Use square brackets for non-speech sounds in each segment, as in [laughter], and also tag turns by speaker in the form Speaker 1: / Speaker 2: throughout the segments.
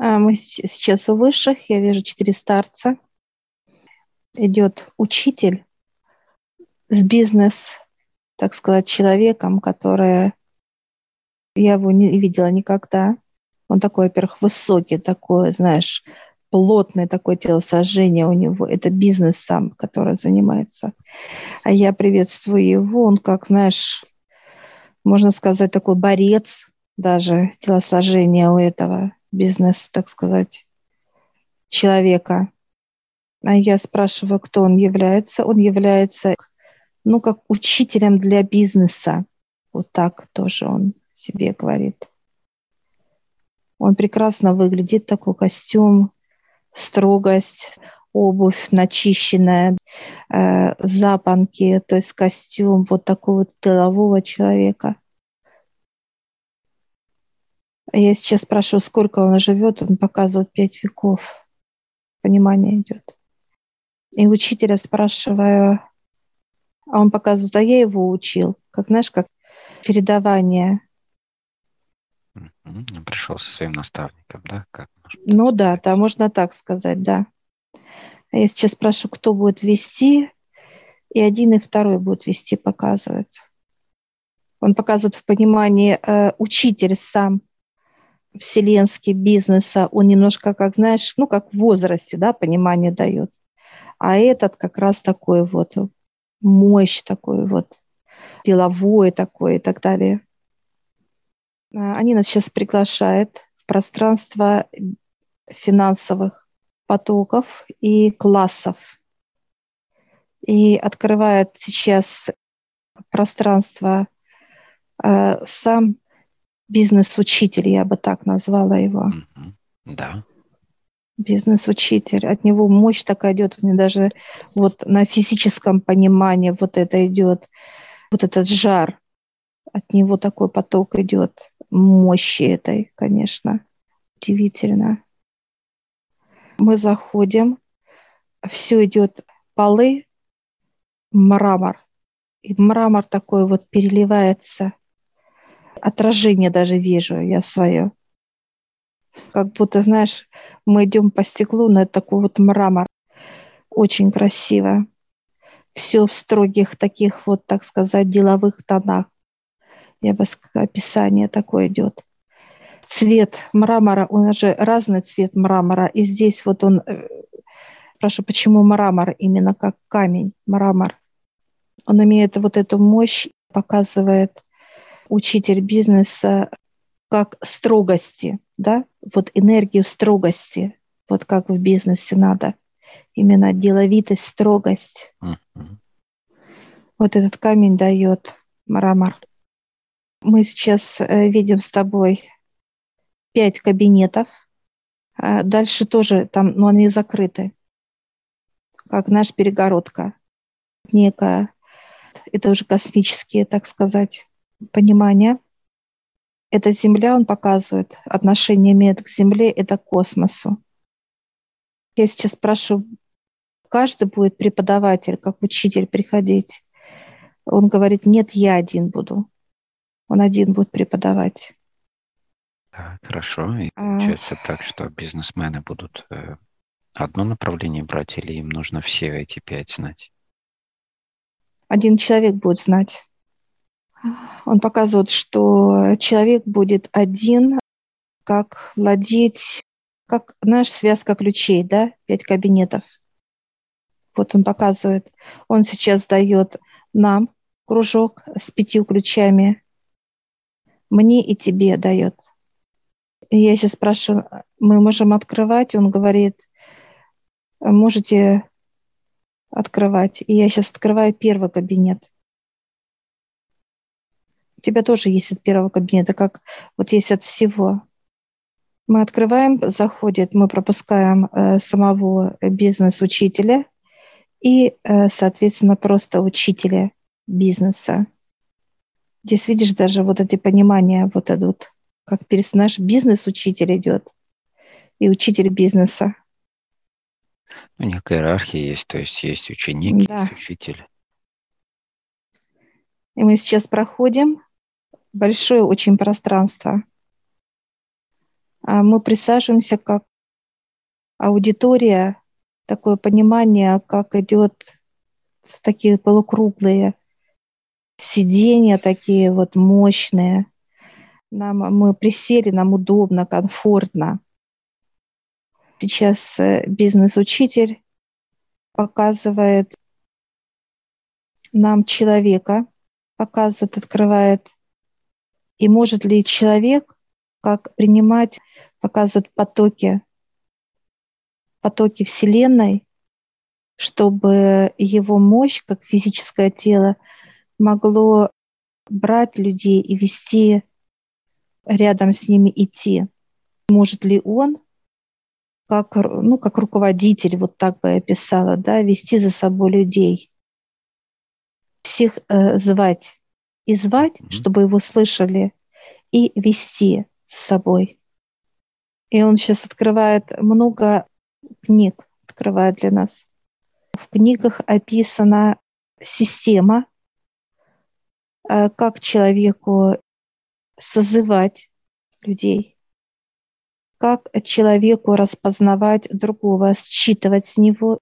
Speaker 1: А, мы сейчас у высших, я вижу четыре старца. Идет учитель с бизнес, так сказать, человеком, который я его не видела никогда. Он такой, во-первых, высокий, такой, знаешь, плотное такое телосложение у него. Это бизнес сам, который занимается. А я приветствую его. Он, как, знаешь, можно сказать, такой борец даже телосложения у этого бизнес, так сказать, человека. А я спрашиваю, кто он является. Он является, ну, как учителем для бизнеса. Вот так тоже он себе говорит. Он прекрасно выглядит, такой костюм, строгость, обувь начищенная, э, запонки, то есть костюм вот такого вот делового человека – я сейчас спрашиваю, сколько он живет, он показывает пять веков. Понимание идет. И учителя спрашиваю, а он показывает, а я его учил. Как, знаешь, как передавание.
Speaker 2: Пришел со своим наставником, да? Как,
Speaker 1: ну да, да, можно так сказать, да. А я сейчас спрашиваю, кто будет вести, и один и второй будут вести, показывают. Он показывает в понимании э, учитель сам, вселенский бизнеса, он немножко, как знаешь, ну, как в возрасте, да, понимание дает. А этот как раз такой вот мощь такой вот, деловой такой и так далее. А, они нас сейчас приглашают в пространство финансовых потоков и классов. И открывает сейчас пространство э, сам бизнес-учитель, я бы так назвала его.
Speaker 2: Да.
Speaker 1: Бизнес-учитель. От него мощь такая идет, мне даже вот на физическом понимании вот это идет, вот этот жар. От него такой поток идет мощи этой, конечно. Удивительно. Мы заходим, все идет полы, мрамор. И мрамор такой вот переливается отражение даже вижу я свое. Как будто, знаешь, мы идем по стеклу, это такой вот мрамор. Очень красиво. Все в строгих таких вот, так сказать, деловых тонах. Я бы сказала, описание такое идет. Цвет мрамора, он же разный цвет мрамора. И здесь вот он, э, спрашиваю, почему мрамор именно как камень, мрамор? Он имеет вот эту мощь, показывает учитель бизнеса как строгости, да, вот энергию строгости, вот как в бизнесе надо, именно деловитость, строгость. Mm-hmm. Вот этот камень дает мрамор. Мы сейчас э, видим с тобой пять кабинетов. А дальше тоже там, но они закрыты, как наш перегородка некая. Это уже космические, так сказать, понимание. Это Земля, он показывает, отношение имеет к Земле, это к космосу. Я сейчас прошу, каждый будет преподаватель, как учитель приходить. Он говорит, нет, я один буду. Он один будет преподавать.
Speaker 2: Да, хорошо. И а. получается а... так, что бизнесмены будут э, одно направление брать, или им нужно все эти пять знать?
Speaker 1: Один человек будет знать. Он показывает, что человек будет один, как владеть, как наш связка ключей, да, пять кабинетов. Вот он показывает. Он сейчас дает нам кружок с пятью ключами. Мне и тебе дает. И я сейчас спрашиваю, мы можем открывать? Он говорит, можете открывать. И я сейчас открываю первый кабинет у тебя тоже есть от первого кабинета, как вот есть от всего. Мы открываем, заходит, мы пропускаем э, самого бизнес-учителя и, э, соответственно, просто учителя бизнеса. Здесь видишь даже вот эти понимания вот идут, как наш бизнес-учитель идет и учитель бизнеса.
Speaker 2: Ну, некая иерархия есть, то есть есть ученик, да. есть учитель.
Speaker 1: И мы сейчас проходим большое очень пространство. А мы присаживаемся как аудитория, такое понимание, как идет такие полукруглые сиденья, такие вот мощные. Нам, мы присели, нам удобно, комфортно. Сейчас э, бизнес-учитель показывает нам человека, показывает, открывает. И может ли человек, как принимать, показывает потоки, потоки Вселенной, чтобы его мощь, как физическое тело, могло брать людей и вести рядом с ними идти. Может ли он, как, ну, как руководитель, вот так бы я описала, да, вести за собой людей, всех э, звать и звать, mm-hmm. чтобы его слышали, и вести за собой. И он сейчас открывает много книг, открывает для нас. В книгах описана система, э, как человеку созывать людей, как человеку распознавать другого, считывать с него,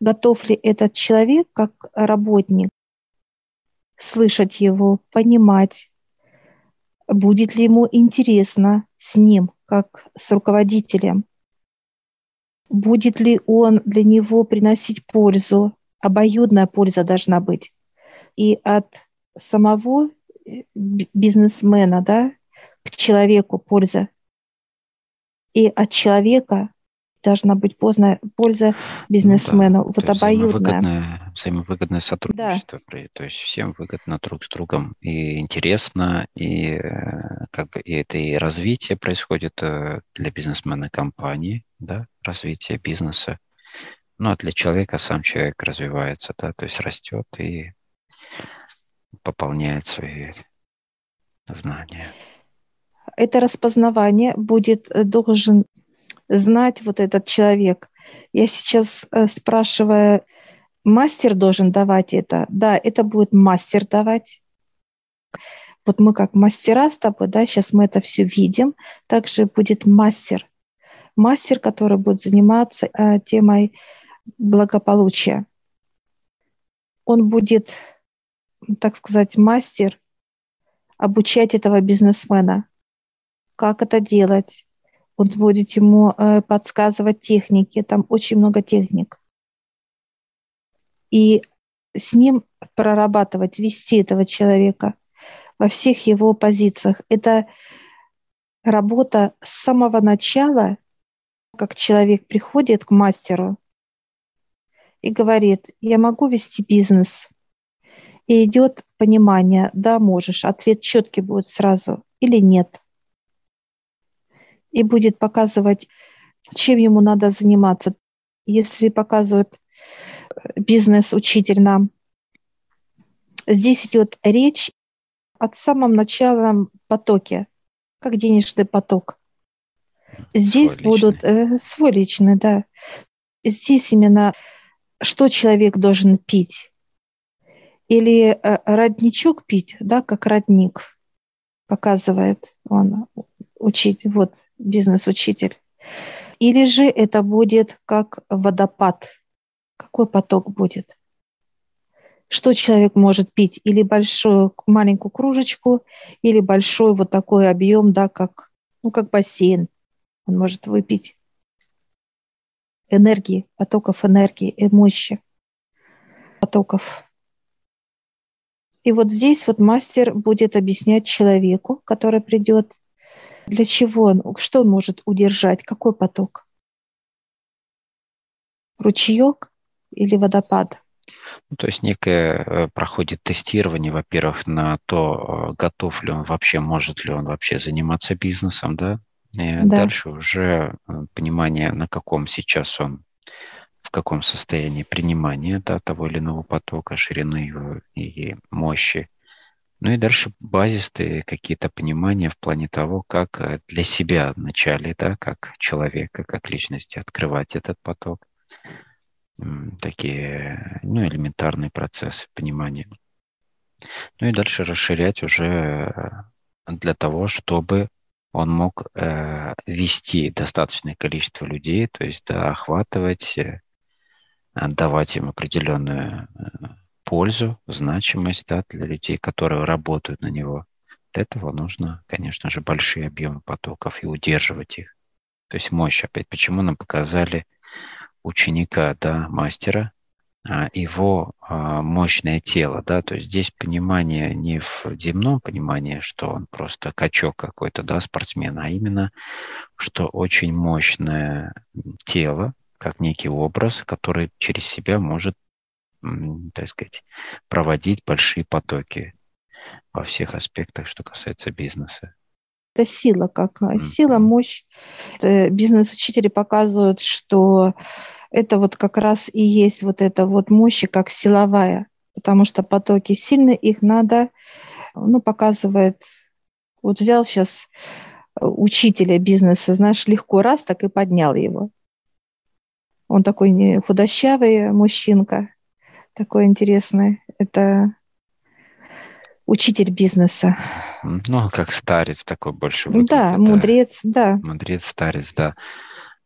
Speaker 1: готов ли этот человек как работник слышать его, понимать, будет ли ему интересно с ним, как с руководителем, будет ли он для него приносить пользу, обоюдная польза должна быть. И от самого бизнесмена, да, к человеку польза. И от человека должна быть поздно, польза бизнесмену. Ну, да, вот обоюдная.
Speaker 2: Взаимовыгодное, взаимовыгодное сотрудничество. Да. То есть всем выгодно друг с другом и интересно, и э, как бы и это и развитие происходит э, для бизнесмена компании, да, развитие бизнеса. Ну а для человека сам человек развивается, да, то есть растет и пополняет свои знания.
Speaker 1: Это распознавание будет э, должен знать вот этот человек. Я сейчас э, спрашиваю, мастер должен давать это? Да, это будет мастер давать. Вот мы как мастера с тобой, да, сейчас мы это все видим. Также будет мастер. Мастер, который будет заниматься э, темой благополучия. Он будет так сказать, мастер обучать этого бизнесмена, как это делать. Он будет ему э, подсказывать техники, там очень много техник. И с ним прорабатывать, вести этого человека во всех его позициях. Это работа с самого начала, как человек приходит к мастеру и говорит, я могу вести бизнес – и идет понимание, да, можешь, ответ четкий будет сразу или нет. И будет показывать, чем ему надо заниматься. Если показывает э, бизнес-учитель нам, здесь идет речь от самого начала потоке, как денежный поток. Здесь свой будут личный. Э, свой личный, да. Здесь именно что человек должен пить, или э, родничок пить, да, как родник, показывает он, учить, вот бизнес-учитель. Или же это будет как водопад. Какой поток будет? Что человек может пить? Или большую маленькую кружечку, или большой вот такой объем, да, как, ну, как бассейн. Он может выпить энергии, потоков энергии мощи потоков. И вот здесь вот мастер будет объяснять человеку, который придет, для чего он, что он может удержать, какой поток. Ручеек или водопад.
Speaker 2: Ну, то есть некое э, проходит тестирование, во-первых, на то, э, готов ли он вообще, может ли он вообще заниматься бизнесом, да? И да. дальше уже э, понимание, на каком сейчас он в каком состоянии принимания да, того или иного потока, ширины его и мощи. Ну и дальше базистые какие-то понимания в плане того, как э, для себя вначале, да, как человека, как личности открывать этот поток. Такие ну, элементарные процессы понимания. Ну и дальше расширять уже э, для того, чтобы он мог э, вести достаточное количество людей, то есть да, охватывать, э, давать им определенную пользу, значимость да, для людей, которые работают на него. Для этого нужно, конечно же, большие объемы потоков и удерживать их. То есть мощь опять. Почему нам показали ученика, да, мастера, а, его а, мощное тело, да, то есть здесь понимание не в земном понимании, что он просто качок какой-то, да, спортсмен, а именно, что очень мощное тело, как некий образ, который через себя может, так сказать, проводить большие потоки во всех аспектах, что касается бизнеса.
Speaker 1: Это сила какая, сила, мощь. Бизнес-учители показывают, что это вот как раз и есть вот эта вот мощь, как силовая, потому что потоки сильные, их надо, ну, показывает, вот взял сейчас учителя бизнеса, знаешь, легко раз так и поднял его. Он такой не худощавый мужчинка, такой интересный. Это учитель бизнеса.
Speaker 2: Ну, как старец такой больше.
Speaker 1: Выглядит, да, мудрец, да.
Speaker 2: Мудрец, старец, да.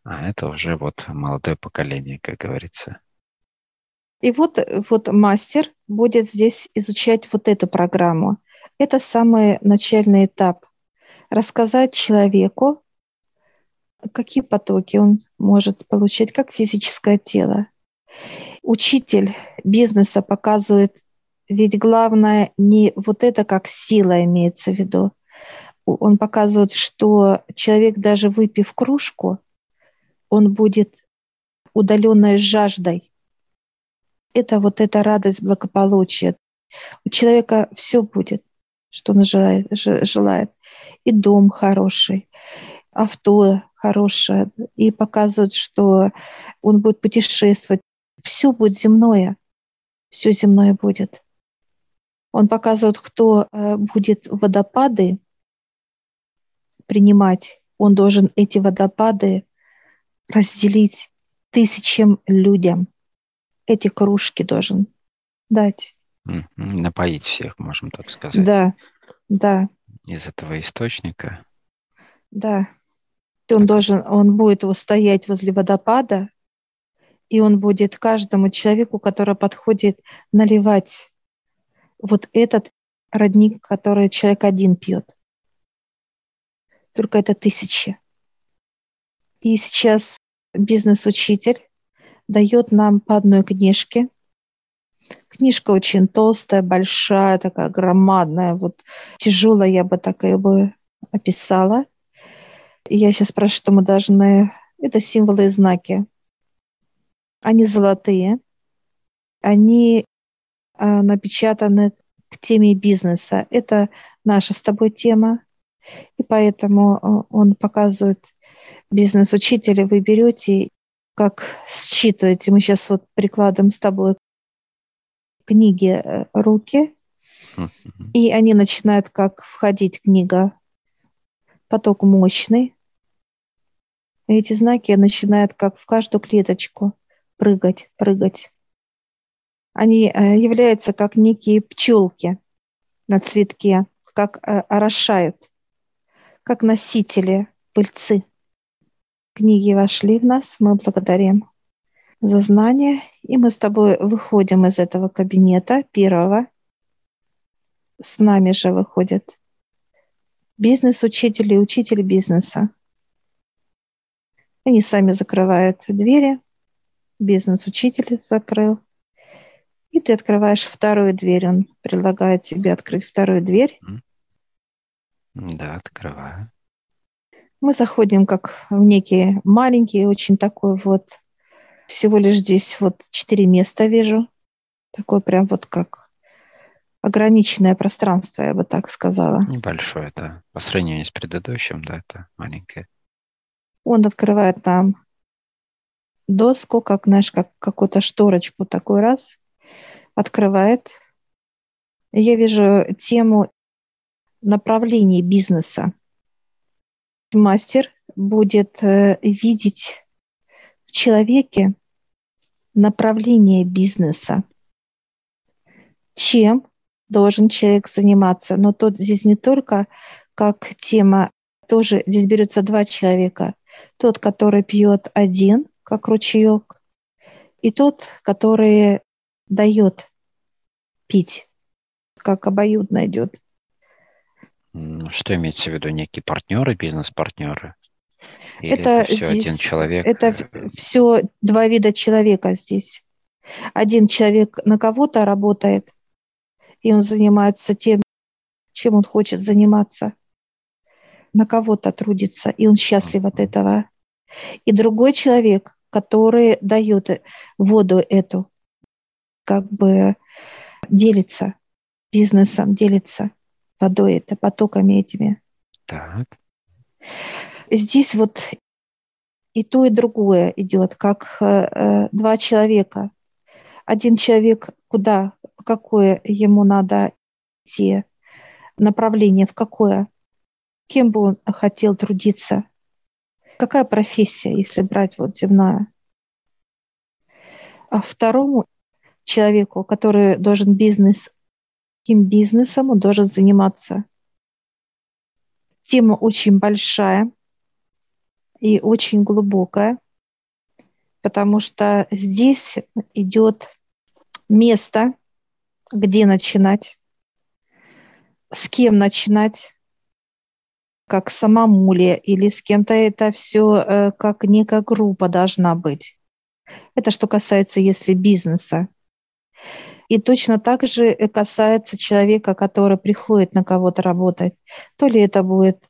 Speaker 2: А это уже вот молодое поколение, как говорится.
Speaker 1: И вот, вот мастер будет здесь изучать вот эту программу. Это самый начальный этап. Рассказать человеку, какие потоки он может получать, как физическое тело. Учитель бизнеса показывает, ведь главное не вот это как сила имеется в виду. Он показывает, что человек, даже выпив кружку, он будет удаленной жаждой. Это вот эта радость благополучия. У человека все будет, что он желает. желает. И дом хороший, авто хорошее. И показывают, что он будет путешествовать. Все будет земное. Все земное будет. Он показывает, кто э, будет водопады принимать. Он должен эти водопады разделить тысячам людям. Эти кружки должен дать.
Speaker 2: Напоить всех, можем так сказать.
Speaker 1: Да, да.
Speaker 2: Из этого источника.
Speaker 1: Да. Он должен, он будет стоять возле водопада, и он будет каждому человеку, который подходит, наливать вот этот родник, который человек один пьет. Только это тысячи. И сейчас бизнес-учитель дает нам по одной книжке. Книжка очень толстая, большая, такая громадная, вот тяжелая, я бы так ее бы описала. И я сейчас спрашиваю, что мы должны... Это символы и знаки. Они золотые. Они а, напечатаны к теме бизнеса. Это наша с тобой тема. И поэтому а, он показывает бизнес-учителя вы берете, как считываете. Мы сейчас вот прикладываем с тобой книги э, руки, и они начинают как входить книга, поток мощный. И эти знаки начинают как в каждую клеточку прыгать, прыгать. Они э, являются как некие пчелки на цветке, как э, орошают, как носители пыльцы. Книги вошли в нас, мы благодарим за знания, и мы с тобой выходим из этого кабинета первого. С нами же выходят бизнес-учители и учитель бизнеса. Они сами закрывают двери, бизнес-учитель закрыл, и ты открываешь вторую дверь. Он предлагает тебе открыть вторую дверь.
Speaker 2: Да, открываю
Speaker 1: мы заходим как в некий маленький, очень такой вот, всего лишь здесь вот четыре места вижу. Такое прям вот как ограниченное пространство, я бы так сказала.
Speaker 2: Небольшое, да. По сравнению с предыдущим, да, это маленькое.
Speaker 1: Он открывает нам доску, как, знаешь, как какую-то шторочку такой раз, открывает. Я вижу тему направлений бизнеса мастер будет э, видеть в человеке направление бизнеса. Чем должен человек заниматься? Но тут здесь не только как тема тоже здесь берется два человека. Тот, который пьет один, как ручеек, и тот, который дает пить, как обоюдно идет.
Speaker 2: Что имеется в виду? Некие партнеры, бизнес-партнеры?
Speaker 1: Или это, это все здесь, один человек? Это все два вида человека здесь. Один человек на кого-то работает, и он занимается тем, чем он хочет заниматься. На кого-то трудится, и он счастлив от этого. И другой человек, который дает воду эту, как бы делится бизнесом, делится водой, это потоками этими. Так. Здесь вот и то, и другое идет, как э, э, два человека. Один человек куда, какое ему надо идти, направление, в какое, кем бы он хотел трудиться, какая профессия, если брать вот земная. А второму человеку, который должен бизнес, каким бизнесом он должен заниматься. Тема очень большая и очень глубокая, потому что здесь идет место, где начинать, с кем начинать, как самому ли, или с кем-то это все э, как некая группа должна быть. Это что касается, если бизнеса. И точно так же касается человека, который приходит на кого-то работать. То ли это будет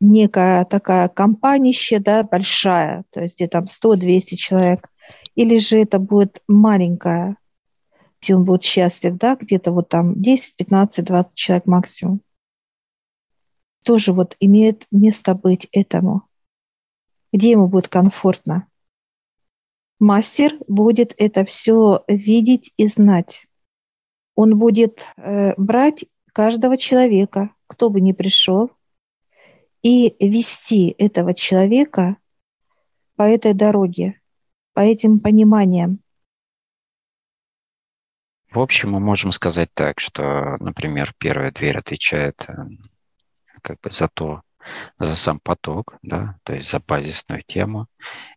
Speaker 1: некая такая компания, да, большая, то есть где там 100-200 человек, или же это будет маленькая, где он будет счастлив, да, где-то вот там 10, 15, 20 человек максимум. Тоже вот имеет место быть этому, где ему будет комфортно. Мастер будет это все видеть и знать. Он будет э, брать каждого человека, кто бы ни пришел, и вести этого человека по этой дороге, по этим пониманиям.
Speaker 2: В общем, мы можем сказать так, что, например, первая дверь отвечает э, как бы за то, за сам поток, да, то есть за базисную тему.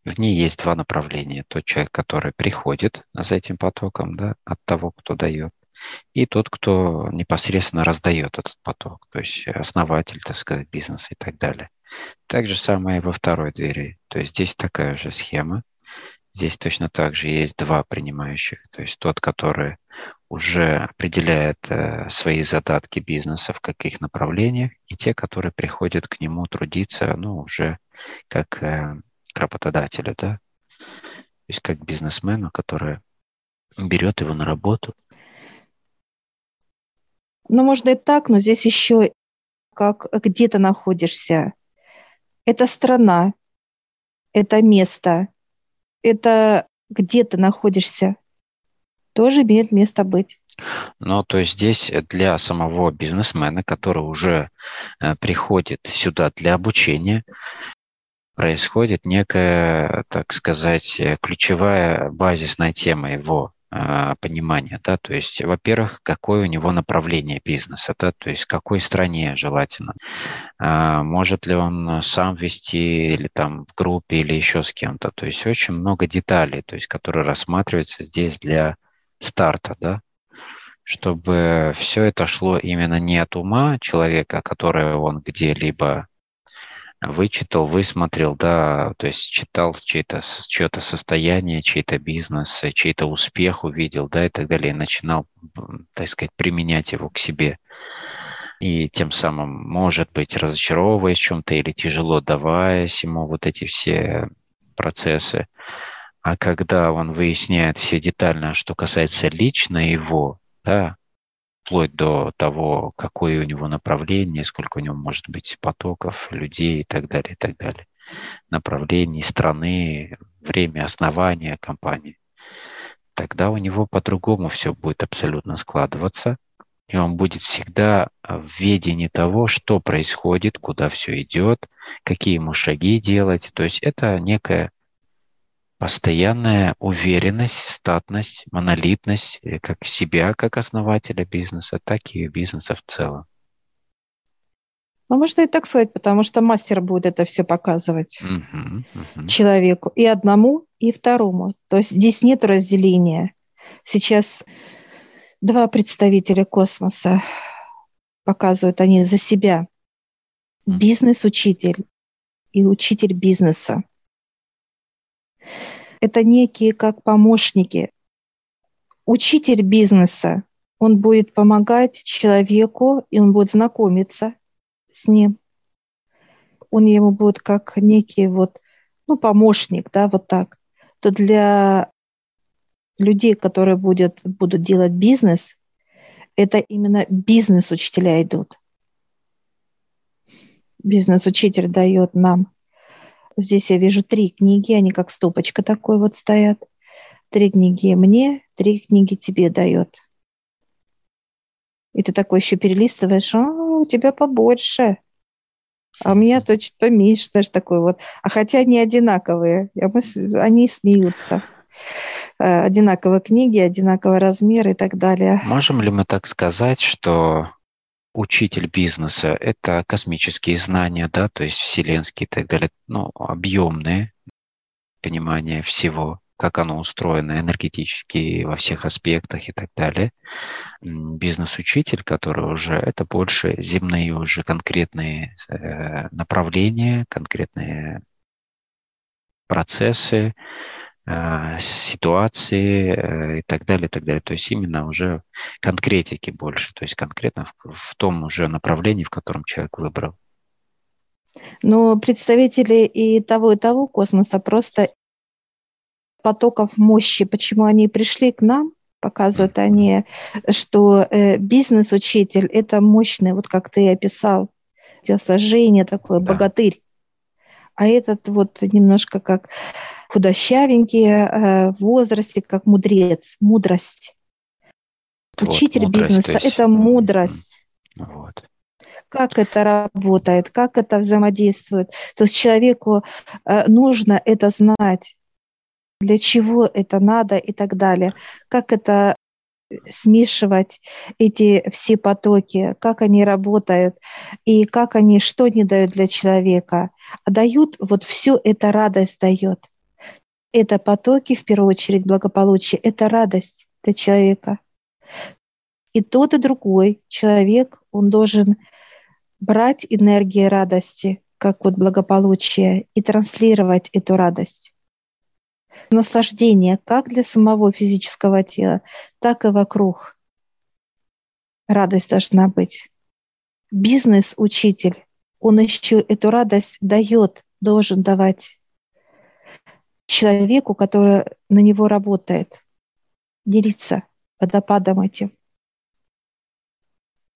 Speaker 2: В ней есть два направления. Тот человек, который приходит за этим потоком, да, от того, кто дает, и тот, кто непосредственно раздает этот поток, то есть основатель, так сказать, бизнеса и так далее. Так же самое и во второй двери. То есть здесь такая же схема. Здесь точно так же есть два принимающих. То есть тот, который уже определяет э, свои задатки бизнеса, в каких направлениях, и те, которые приходят к нему трудиться, ну, уже как э, к работодателю, да, то есть как бизнесмену, который берет его на работу.
Speaker 1: Ну, можно и так, но здесь еще как где ты находишься. Это страна, это место, это где ты находишься тоже имеет место быть.
Speaker 2: Ну, то есть здесь для самого бизнесмена, который уже э, приходит сюда для обучения, происходит некая, так сказать, э, ключевая базисная тема его э, понимания, да, то есть, во-первых, какое у него направление бизнеса, да, то есть какой стране желательно, может ли он сам вести или там в группе или еще с кем-то, то есть очень много деталей, то есть, которые рассматриваются здесь для старта, да, чтобы все это шло именно не от ума человека, который он где-либо вычитал, высмотрел, да, то есть читал чьи-то, чье-то состояние, чей-то бизнес, чей-то успех увидел, да, и так далее, и начинал, так сказать, применять его к себе. И тем самым, может быть, разочаровываясь в чем-то или тяжело даваясь ему вот эти все процессы, а когда он выясняет все детально, что касается лично его, да, вплоть до того, какое у него направление, сколько у него может быть потоков, людей и так далее, и так далее, направлений, страны, время основания компании, тогда у него по-другому все будет абсолютно складываться, и он будет всегда в ведении того, что происходит, куда все идет, какие ему шаги делать. То есть это некая постоянная уверенность, статность, монолитность э, как себя, как основателя бизнеса, так и бизнеса в целом.
Speaker 1: Ну, можно и так сказать, потому что мастер будет это все показывать uh-huh, uh-huh. человеку. И одному, и второму. То есть здесь нет разделения. Сейчас два представителя космоса показывают они за себя. Бизнес-учитель и учитель бизнеса. Это некие как помощники. Учитель бизнеса, он будет помогать человеку, и он будет знакомиться с ним. Он ему будет как некий вот, ну, помощник, да, вот так. То для людей, которые будет, будут делать бизнес, это именно бизнес-учителя идут. Бизнес-учитель дает нам. Здесь я вижу три книги, они как стопочка такой вот стоят. Три книги мне, три книги тебе дает. И ты такой еще перелистываешь, а, у тебя побольше. А у меня то чуть поменьше, даже такой вот. А хотя они одинаковые, они смеются. Э, одинаковые книги, одинаковый размер и так далее.
Speaker 2: Можем ли мы так сказать, что учитель бизнеса – это космические знания, да, то есть вселенские и так далее, ну, объемные понимание всего, как оно устроено энергетически во всех аспектах и так далее. Бизнес-учитель, который уже это больше земные уже конкретные э, направления, конкретные процессы, ситуации э, и так далее, и так далее. То есть именно уже конкретики больше, то есть конкретно в, в том уже направлении, в котором человек выбрал.
Speaker 1: Но представители и того, и того космоса просто потоков мощи, почему они пришли к нам, показывают они, что э, бизнес-учитель – это мощный, вот как ты описал, телосложение такое, да. богатырь. А этот вот немножко как худощавенький э, в возрасте, как мудрец, мудрость. Вот, Учитель мудрость, бизнеса – это мудрость. Вот. Как это работает, как это взаимодействует. То есть человеку э, нужно это знать для чего это надо и так далее. Как это смешивать эти все потоки, как они работают и как они, что они дают для человека. А дают, вот все это радость дает. Это потоки, в первую очередь, благополучие, это радость для человека. И тот, и другой человек, он должен брать энергии радости, как вот благополучие, и транслировать эту радость наслаждение как для самого физического тела, так и вокруг. Радость должна быть. Бизнес-учитель, он еще эту радость дает, должен давать человеку, который на него работает, делиться водопадом этим.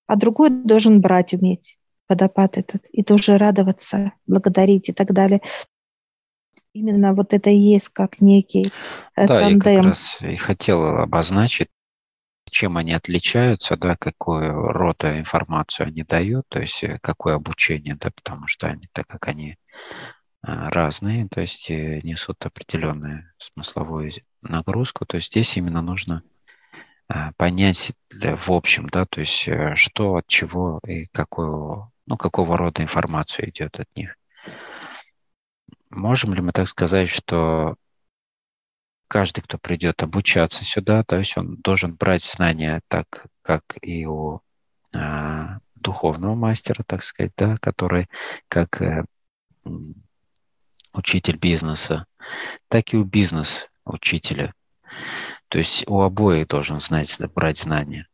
Speaker 1: А другой должен брать уметь водопад этот и тоже радоваться, благодарить и так далее именно вот это и есть как некий
Speaker 2: э, да, тандем. я как раз и хотел обозначить, чем они отличаются, да, какую рода информацию они дают, то есть э, какое обучение, да, потому что они, так как они э, разные, то есть несут определенную смысловую нагрузку, то есть здесь именно нужно понять в общем, да, то есть что от чего и какого, ну, какого рода информацию идет от них. Можем ли мы так сказать, что каждый, кто придет обучаться сюда, то есть он должен брать знания так, как и у а, духовного мастера, так сказать, да, который как э, учитель бизнеса, так и у бизнес-учителя. То есть у обоих должен знать, брать знания.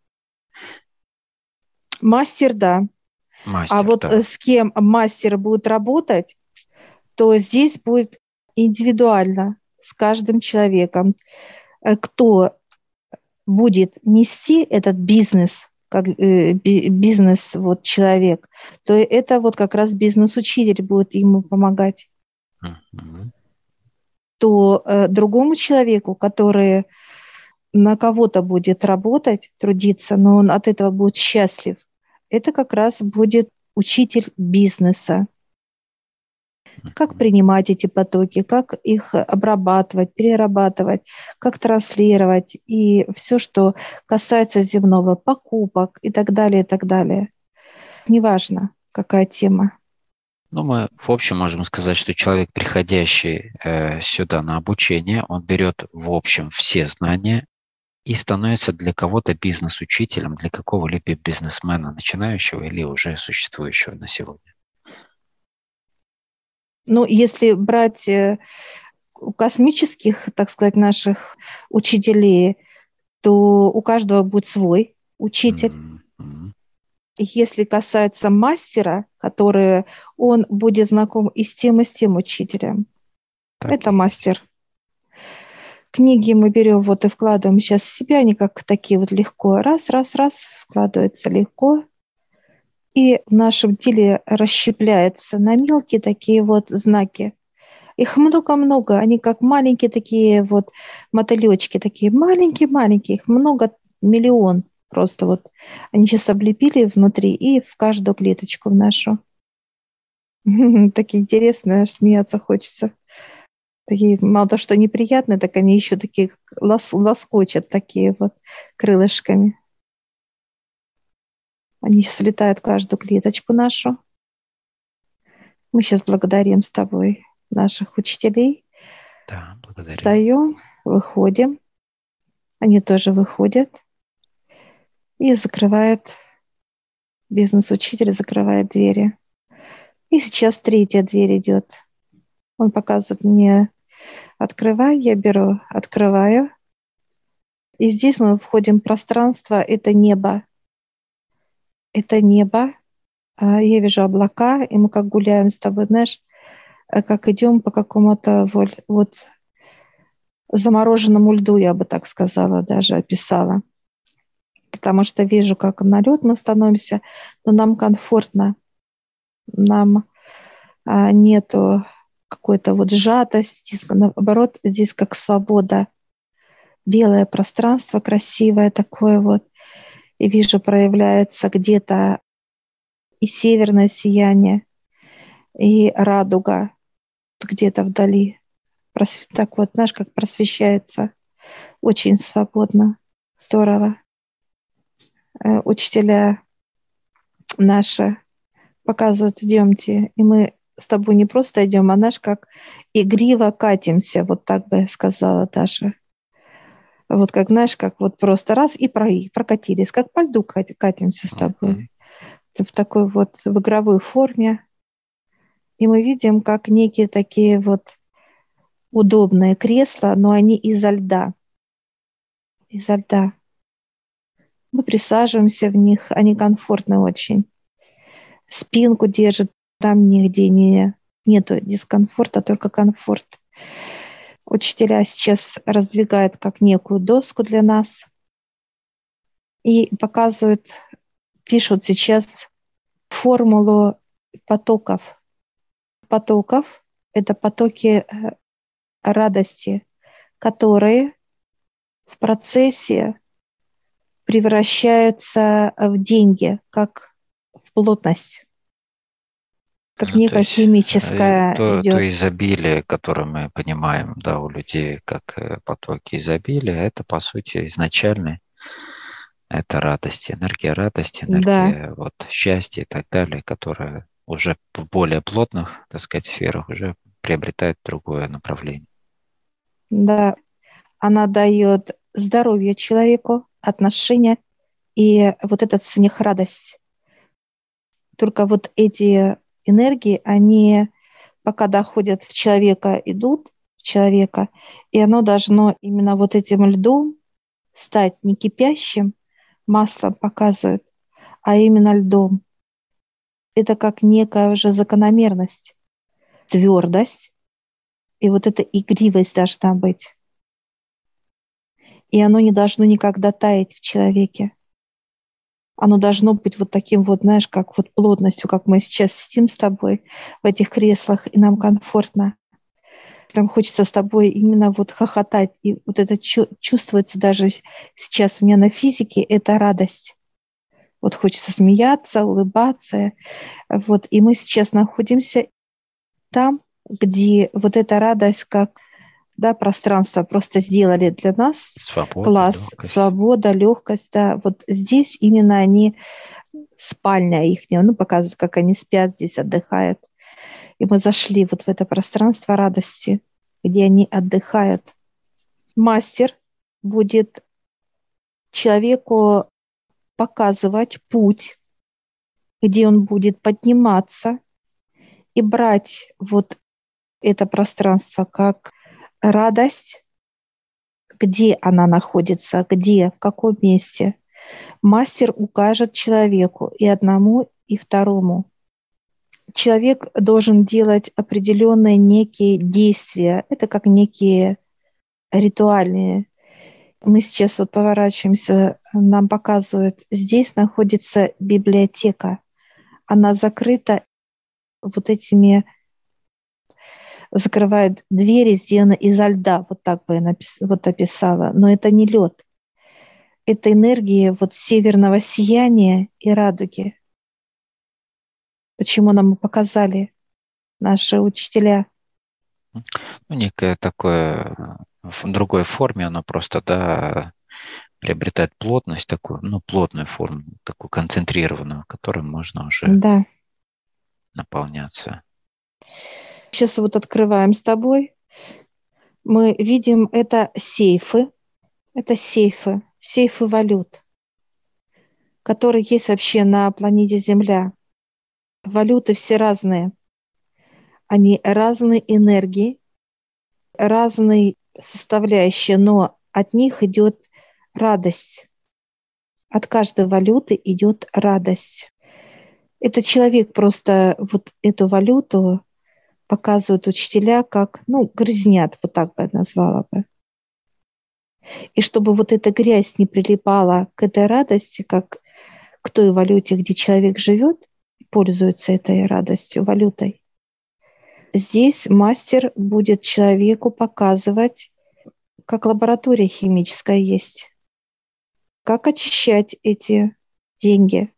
Speaker 1: Мастер, да. Мастер, а вот да. с кем мастер будет работать, то здесь будет индивидуально с каждым человеком, э, кто будет нести этот бизнес, как э, бизнес вот человек, то это вот как раз бизнес-учитель будет ему помогать. Uh-huh. То э, другому человеку, который на кого-то будет работать, трудиться, но он от этого будет счастлив, это как раз будет учитель бизнеса как принимать эти потоки, как их обрабатывать, перерабатывать, как транслировать и все, что касается земного, покупок и так далее, и так далее. Неважно. какая тема.
Speaker 2: Ну, мы в общем можем сказать, что человек, приходящий э, сюда на обучение, он берет в общем все знания и становится для кого-то бизнес-учителем, для какого-либо бизнесмена, начинающего или уже существующего на сегодня.
Speaker 1: Ну, если брать э, космических, так сказать, наших учителей, то у каждого будет свой учитель. Mm-hmm. Если касается мастера, который он будет знаком и с тем, и с тем учителем, так это есть. мастер. Книги мы берем вот и вкладываем сейчас в себя, они как такие вот легко, раз, раз, раз, вкладывается легко, и в нашем теле расщепляется на мелкие такие вот знаки. Их много-много, они как маленькие такие вот мотылечки, такие маленькие-маленькие, их много, миллион просто вот. Они сейчас облепили внутри и в каждую клеточку в нашу. [laughs] Такие интересные, смеяться хочется. Такие, мало того, что неприятные, так они еще такие лос, лоскочат такие вот крылышками. Они сейчас летают каждую клеточку нашу. Мы сейчас благодарим с тобой наших учителей.
Speaker 2: Да, благодарю.
Speaker 1: Встаем, выходим. Они тоже выходят и закрывают, бизнес-учитель закрывает двери. И сейчас третья дверь идет. Он показывает мне, открывай, я беру, открываю. И здесь мы входим в пространство, это небо. Это небо. А я вижу облака, и мы как гуляем с тобой, знаешь, Э, как идем по какому-то вот, замороженному льду, я бы так сказала, даже описала. Потому что вижу, как на лед мы становимся, но нам комфортно. Нам а, нету какой-то вот сжатости, наоборот, здесь как свобода. Белое пространство красивое такое вот. И вижу, проявляется где-то и северное сияние, и радуга, где-то вдали. Так вот, знаешь, как просвещается. Очень свободно. Здорово. Э, учителя наши показывают, идемте. И мы с тобой не просто идем, а наш как игриво катимся, вот так бы я сказала Даша. Вот как, знаешь, как вот просто раз и про, прокатились, как по льду катимся с тобой. Uh-huh. В такой вот в игровой форме. И мы видим, как некие такие вот удобные кресла, но они изо льда. Изо льда. Мы присаживаемся в них, они комфортны очень. Спинку держит, там нигде не, нету дискомфорта, только комфорт. Учителя сейчас раздвигают как некую доску для нас и показывают, пишут сейчас формулу потоков – потоков – это потоки э, радости, которые в процессе превращаются в деньги, как в плотность, как ну, некая есть, химическая
Speaker 2: то, идет. то изобилие, которое мы понимаем, да, у людей как э, потоки изобилия, это по сути изначально это радость, энергия радости, энергия да. вот счастья и так далее, которая уже в более плотных, так сказать, сферах уже приобретает другое направление.
Speaker 1: Да, она дает здоровье человеку, отношения и вот этот смех, радость. Только вот эти энергии, они пока доходят в человека, идут в человека, и оно должно именно вот этим льдом стать не кипящим маслом показывает, а именно льдом это как некая уже закономерность, твердость, и вот эта игривость должна быть. И оно не должно никогда таять в человеке. Оно должно быть вот таким вот, знаешь, как вот плотностью, как мы сейчас сидим с тобой в этих креслах, и нам комфортно. Нам хочется с тобой именно вот хохотать. И вот это чувствуется даже сейчас у меня на физике, это радость. Вот хочется смеяться, улыбаться. Вот. И мы сейчас находимся там, где вот эта радость, как да, пространство просто сделали для нас.
Speaker 2: Свобода,
Speaker 1: класс, легкость. свобода, легкость, да. Вот здесь именно они спальня их, ну, показывают, как они спят здесь, отдыхают. И мы зашли вот в это пространство радости, где они отдыхают. Мастер будет человеку показывать путь, где он будет подниматься и брать вот это пространство как радость, где она находится, где, в каком месте. Мастер укажет человеку и одному, и второму. Человек должен делать определенные некие действия. Это как некие ритуальные. Мы сейчас вот поворачиваемся, нам показывают, здесь находится библиотека. Она закрыта вот этими закрывает двери, сделаны изо льда, вот так бы я напис, вот описала, но это не лед. Это энергия вот северного сияния и радуги. Почему нам показали наши учителя?
Speaker 2: Ну, некое такое, в другой форме оно просто, да, приобретает плотность такую, ну, плотную форму, такую концентрированную, которой можно уже да. наполняться.
Speaker 1: Сейчас вот открываем с тобой. Мы видим это сейфы. Это сейфы, сейфы валют, которые есть вообще на планете Земля. Валюты все разные. Они разные энергии, разные составляющие, но от них идет радость. От каждой валюты идет радость. Это человек просто вот эту валюту показывают учителя как, ну, грязнят, вот так бы я назвала бы. И чтобы вот эта грязь не прилипала к этой радости, как к той валюте, где человек живет, пользуется этой радостью, валютой. Здесь мастер будет человеку показывать, как лаборатория химическая есть, как очищать эти деньги,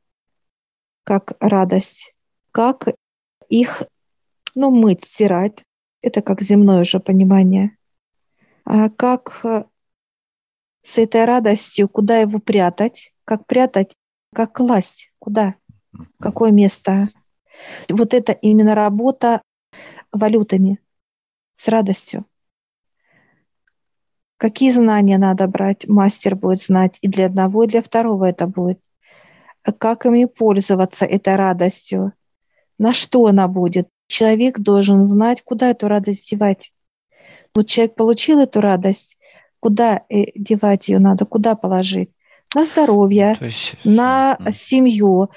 Speaker 1: как радость, как их ну, мыть, стирать. Это как земное уже понимание. А как э, с этой радостью, куда его прятать, как прятать, как класть, куда, какое место. Вот это именно работа валютами, с радостью. Какие знания надо брать, мастер будет знать, и для одного, и для второго это будет. Как ими пользоваться этой радостью, на что она будет, человек должен знать, куда эту радость девать. Вот человек получил эту радость, куда э, девать ее надо, куда положить? На здоровье, есть... на семью,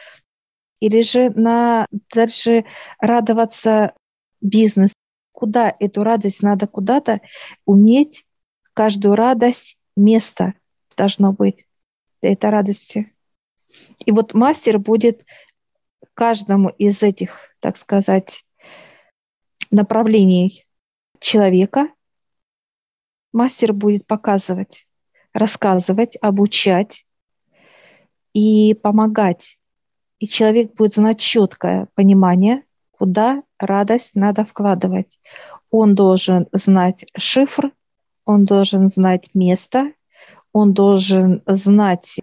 Speaker 1: или же на дальше радоваться бизнес. Куда эту радость надо куда-то уметь, каждую радость место должно быть этой радости. И вот мастер будет каждому из этих, так сказать, направлений человека мастер будет показывать, рассказывать, обучать и помогать. И человек будет знать четкое понимание, куда радость надо вкладывать. Он должен знать шифр, он должен знать место, он должен знать,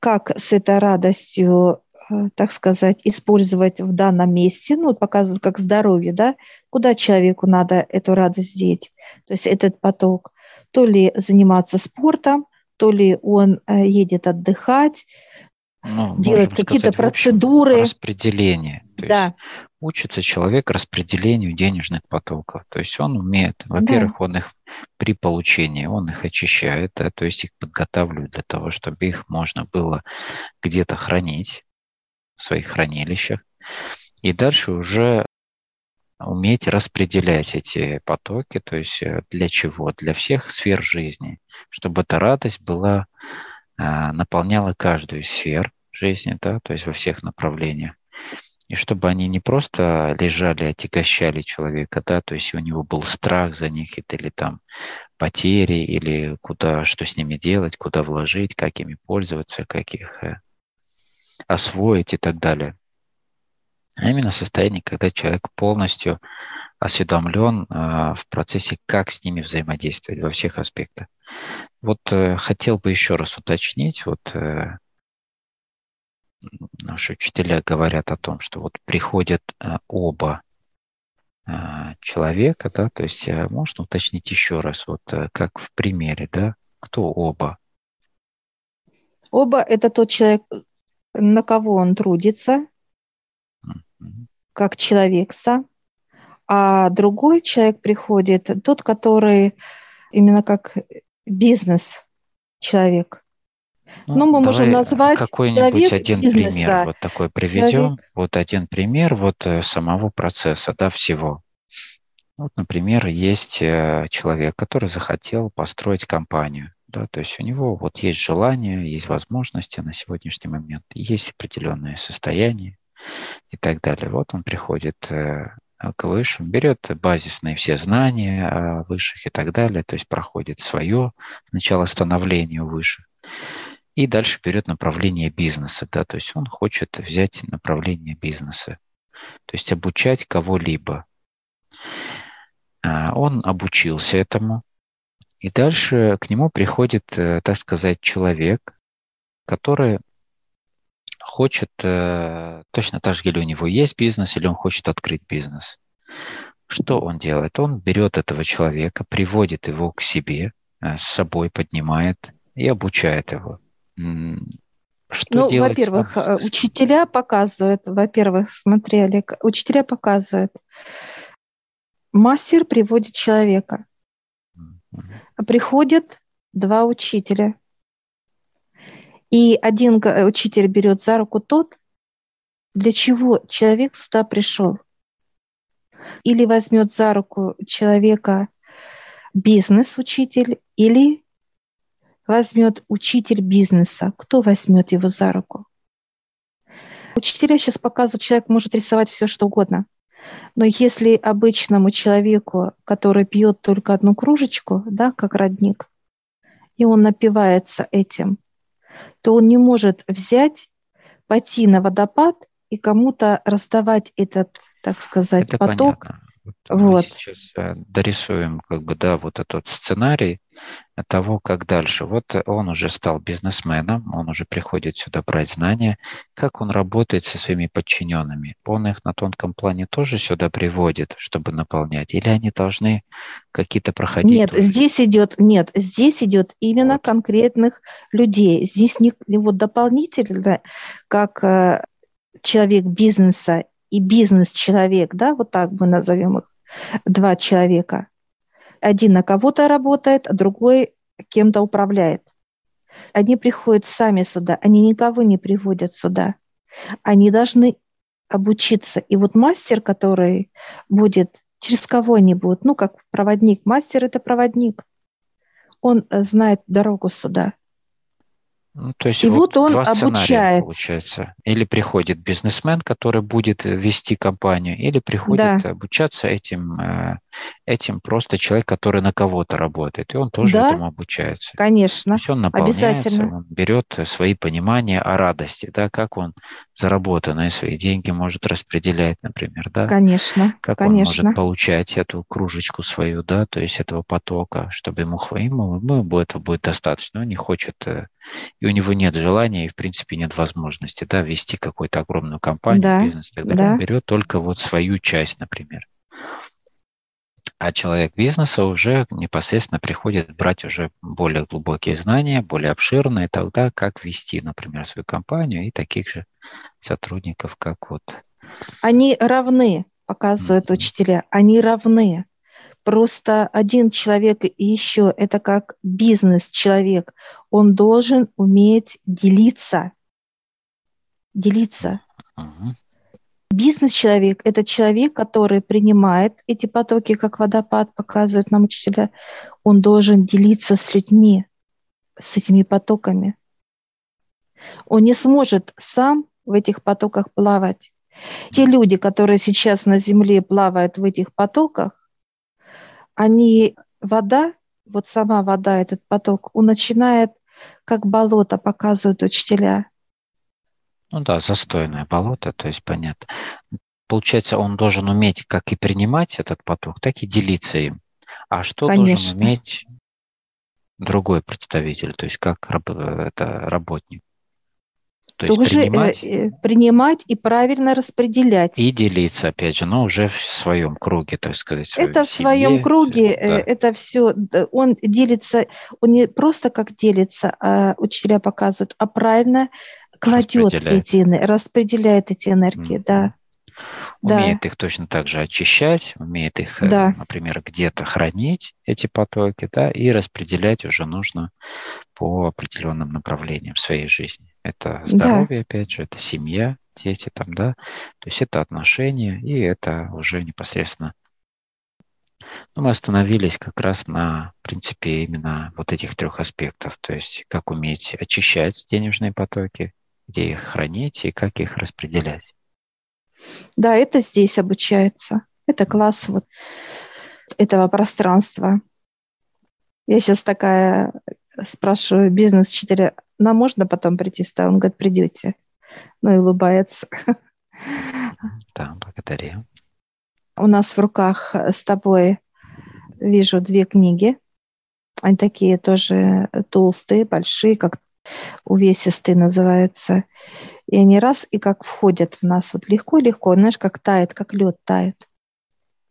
Speaker 1: как с этой радостью так сказать, использовать в данном месте, ну, показывают как здоровье, да, куда человеку надо эту радость деть, то есть этот поток, то ли заниматься спортом, то ли он э, едет отдыхать, ну, делать какие-то процедуры.
Speaker 2: Распределение. То да. есть учится человек распределению денежных потоков. То есть он умеет, во-первых, да. он их при получении, он их очищает, да, то есть их подготавливает для того, чтобы их можно было где-то хранить, в своих хранилищах. И дальше уже уметь распределять эти потоки, то есть э, для чего? Для всех сфер жизни, чтобы эта радость была, а, наполняла каждую сферу жизни, да, то есть во всех направлениях. И чтобы они не просто лежали, отягощали человека, да, то есть у него был страх за них или там потери, или куда, что с ними делать, куда вложить, как ими пользоваться, как их э, освоить и так далее. А именно состояние, когда человек полностью осведомлен э, в процессе, как с ними взаимодействовать во всех аспектах. Вот э, хотел бы еще раз уточнить, вот э, наши учителя говорят о том, что вот приходят оба человека, да, то есть можно уточнить еще раз, вот как в примере, да, кто оба?
Speaker 1: Оба – это тот человек, на кого он трудится, как человек сам, а другой человек приходит, тот, который именно как бизнес-человек.
Speaker 2: Ну, ну мы можем назвать какой-нибудь один бизнеса. пример вот такой приведем. Человек. Вот один пример вот э, самого процесса, да, всего. Вот, например, есть э, человек, который захотел построить компанию. Да, то есть у него вот есть желание, есть возможности на сегодняшний момент, есть определенное состояние и так далее. Вот он приходит э, к высшим, берет базисные все знания о высших и так далее, то есть проходит свое начало становления высших. И дальше берет направление бизнеса, да, то есть он хочет взять направление бизнеса, то есть обучать кого-либо. А, он обучился этому, и дальше к нему приходит, э, так сказать, человек, который хочет, э, точно так же, или у него есть бизнес, или он хочет открыть бизнес. Что он делает? Он берет этого человека, приводит его к себе, э, с собой поднимает и обучает его.
Speaker 1: Что ну, делать? Во-первых, учителя показывают, во-первых, смотри, Олег, учителя показывают, мастер приводит человека – приходят два учителя. И один учитель берет за руку тот, для чего человек сюда пришел. Или возьмет за руку человека бизнес-учитель, или возьмет учитель бизнеса. Кто возьмет его за руку? Учителя сейчас показывают, человек может рисовать все, что угодно. Но если обычному человеку, который пьет только одну кружечку, да, как родник, и он напивается этим, то он не может взять, пойти на водопад и кому-то раздавать этот, так сказать, Это поток. Понятно.
Speaker 2: Вот. Мы сейчас э, дорисуем как бы, да, вот этот сценарий, того, как дальше. Вот он уже стал бизнесменом, он уже приходит сюда брать знания. Как он работает со своими подчиненными? Он их на тонком плане тоже сюда приводит, чтобы наполнять? Или они должны какие-то проходить?
Speaker 1: Нет, тоже? здесь идет, нет, здесь идет именно вот. конкретных людей. Здесь не, вот дополнительно, как э, человек бизнеса и бизнес-человек, да, вот так мы назовем их, два человека – один на кого-то работает, а другой кем-то управляет. Они приходят сами сюда, они никого не приводят сюда. Они должны обучиться. И вот мастер, который будет, через кого они будут, ну, как проводник. Мастер – это проводник. Он э, знает дорогу сюда.
Speaker 2: Ну, то есть и вот, вот он два обучает. получается. Или приходит бизнесмен, который будет вести компанию, или приходит да. обучаться этим, э, этим просто человек, который на кого-то работает, и он тоже да, этому обучается.
Speaker 1: Конечно, То
Speaker 2: есть он наполняется, он берет свои понимания о радости, да, как он заработанные свои деньги может распределять, например, да.
Speaker 1: Конечно,
Speaker 2: как
Speaker 1: конечно.
Speaker 2: он может получать эту кружечку свою, да, то есть этого потока, чтобы ему, ему, ему этого будет достаточно. Он не хочет э, и у него нет желания и, в принципе, нет возможности да, вести какую-то огромную компанию, да, бизнес и так далее. Да. Он берет только вот свою часть, например. А человек бизнеса уже непосредственно приходит брать уже более глубокие знания, более обширные, тогда как вести, например, свою компанию и таких же сотрудников, как вот.
Speaker 1: Они равны, показывают mm-hmm. учителя, они равны. Просто один человек и еще это как бизнес-человек. Он должен уметь делиться. Делиться. Uh-huh. Бизнес-человек – это человек, который принимает эти потоки, как водопад показывает нам учителя. Он должен делиться с людьми, с этими потоками. Он не сможет сам в этих потоках плавать. Те люди, которые сейчас на Земле плавают в этих потоках, они, вода, вот сама вода, этот поток, он начинает как болото, показывают учителя.
Speaker 2: Ну да, застойное болото, то есть понятно. Получается, он должен уметь как и принимать этот поток, так и делиться им. А что Конечно. должен уметь другой представитель, то есть как это работник? То есть
Speaker 1: тоже
Speaker 2: принимать,
Speaker 1: э, принимать и правильно распределять.
Speaker 2: И делиться, опять же, но уже в своем круге, так сказать.
Speaker 1: Это в своем круге, да. это все, он делится, он не просто как делится, а учителя показывают, а правильно кладет эти, распределяет эти энергии, mm-hmm. да
Speaker 2: умеет да. их точно так же очищать, умеет их, э, да. например, где-то хранить, эти потоки, да, и распределять уже нужно по определенным направлениям в своей жизни. Это здоровье, да. опять же, это семья, дети там, да, то есть это отношения, и это уже непосредственно но мы остановились как раз на принципе именно вот этих трех аспектов, то есть как уметь очищать денежные потоки, где их хранить и как их распределять.
Speaker 1: Да, это здесь обучается. Это класс вот этого пространства. Я сейчас такая спрашиваю бизнес-4, нам можно потом прийти сюда? Он говорит, придете. Ну и улыбается.
Speaker 2: Да, благодарю.
Speaker 1: У нас в руках с тобой вижу две книги. Они такие тоже толстые, большие, как увесистые называются. И они раз и как входят в нас вот легко-легко, знаешь, как тает, как лед тает.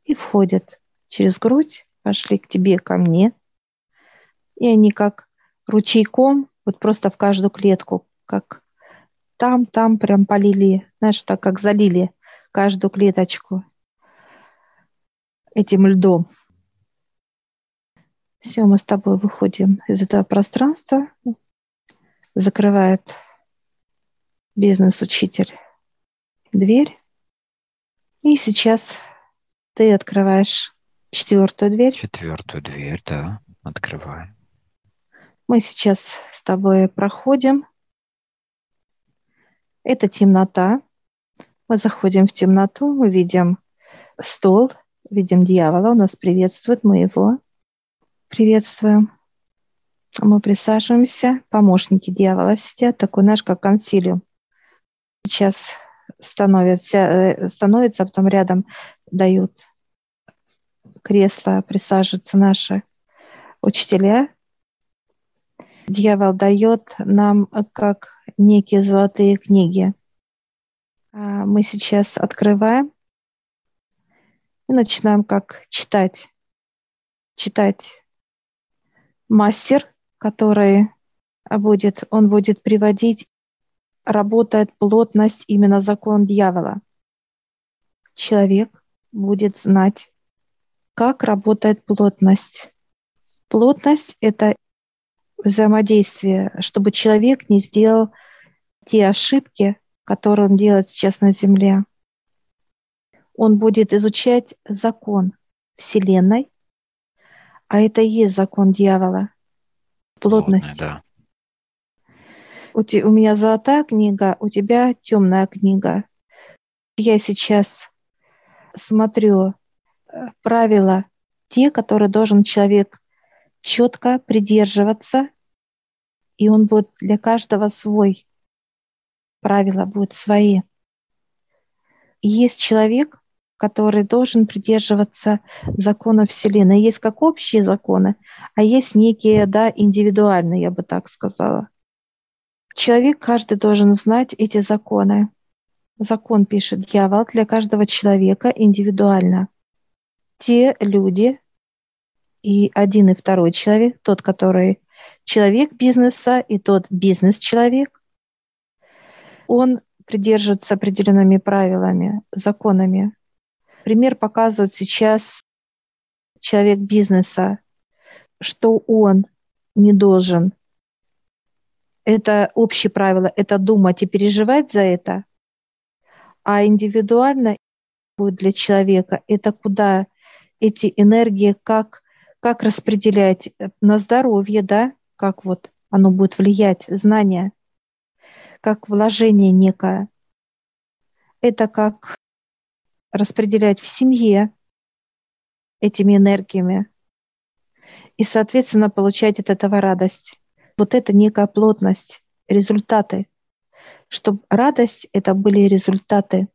Speaker 1: И входят через грудь, пошли к тебе, ко мне. И они как ручейком, вот просто в каждую клетку, как там, там прям полили, знаешь, так как залили каждую клеточку этим льдом. Все, мы с тобой выходим из этого пространства, закрывает бизнес-учитель дверь. И сейчас ты открываешь четвертую дверь.
Speaker 2: Четвертую дверь, да, открываю.
Speaker 1: Мы сейчас с тобой проходим. Это темнота. Мы заходим в темноту, мы видим стол, видим дьявола, он нас приветствует, мы его приветствуем. Мы присаживаемся, помощники дьявола сидят, такой наш, как консилиум сейчас становится, э, становится, а потом рядом дают кресло, присаживаются наши учителя. Дьявол дает нам как некие золотые книги. А мы сейчас открываем и начинаем как читать. Читать мастер, который будет, он будет приводить работает плотность, именно закон дьявола. Человек будет знать, как работает плотность. Плотность – это взаимодействие, чтобы человек не сделал те ошибки, которые он делает сейчас на Земле. Он будет изучать закон Вселенной, а это и есть закон дьявола. Плотность. Плотная, да. У, те, у меня золотая книга, у тебя темная книга. Я сейчас смотрю э, правила, те, которые должен человек четко придерживаться, и он будет для каждого свой. Правила будут свои. И есть человек, который должен придерживаться законов Вселенной. Есть как общие законы, а есть некие, да, индивидуальные, я бы так сказала. Человек каждый должен знать эти законы. Закон пишет дьявол для каждого человека индивидуально. Те люди и один и второй человек, тот, который человек бизнеса и тот бизнес-человек, он придерживается определенными правилами, законами. Пример показывает сейчас человек бизнеса, что он не должен это общее правило, это думать и переживать за это, а индивидуально будет для человека это куда эти энергии, как, как распределять на здоровье, да, как вот оно будет влиять, знание, как вложение некое. Это как распределять в семье этими энергиями и, соответственно, получать от этого радость вот это некая плотность, результаты, чтобы радость это были результаты,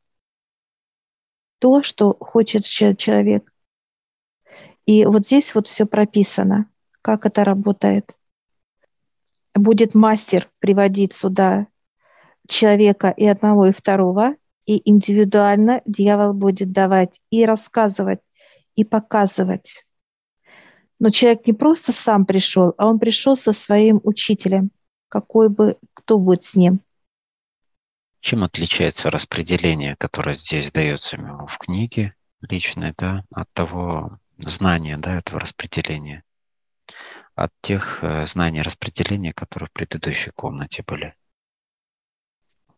Speaker 1: то, что хочет человек. И вот здесь вот все прописано, как это работает. Будет мастер приводить сюда человека и одного, и второго, и индивидуально дьявол будет давать и рассказывать, и показывать. Но человек не просто сам пришел, а он пришел со своим учителем, какой бы кто будет с ним.
Speaker 2: Чем отличается распределение, которое здесь дается ему в книге личной, да, от того знания, да, этого распределения, от тех э, знаний распределения, которые в предыдущей комнате были?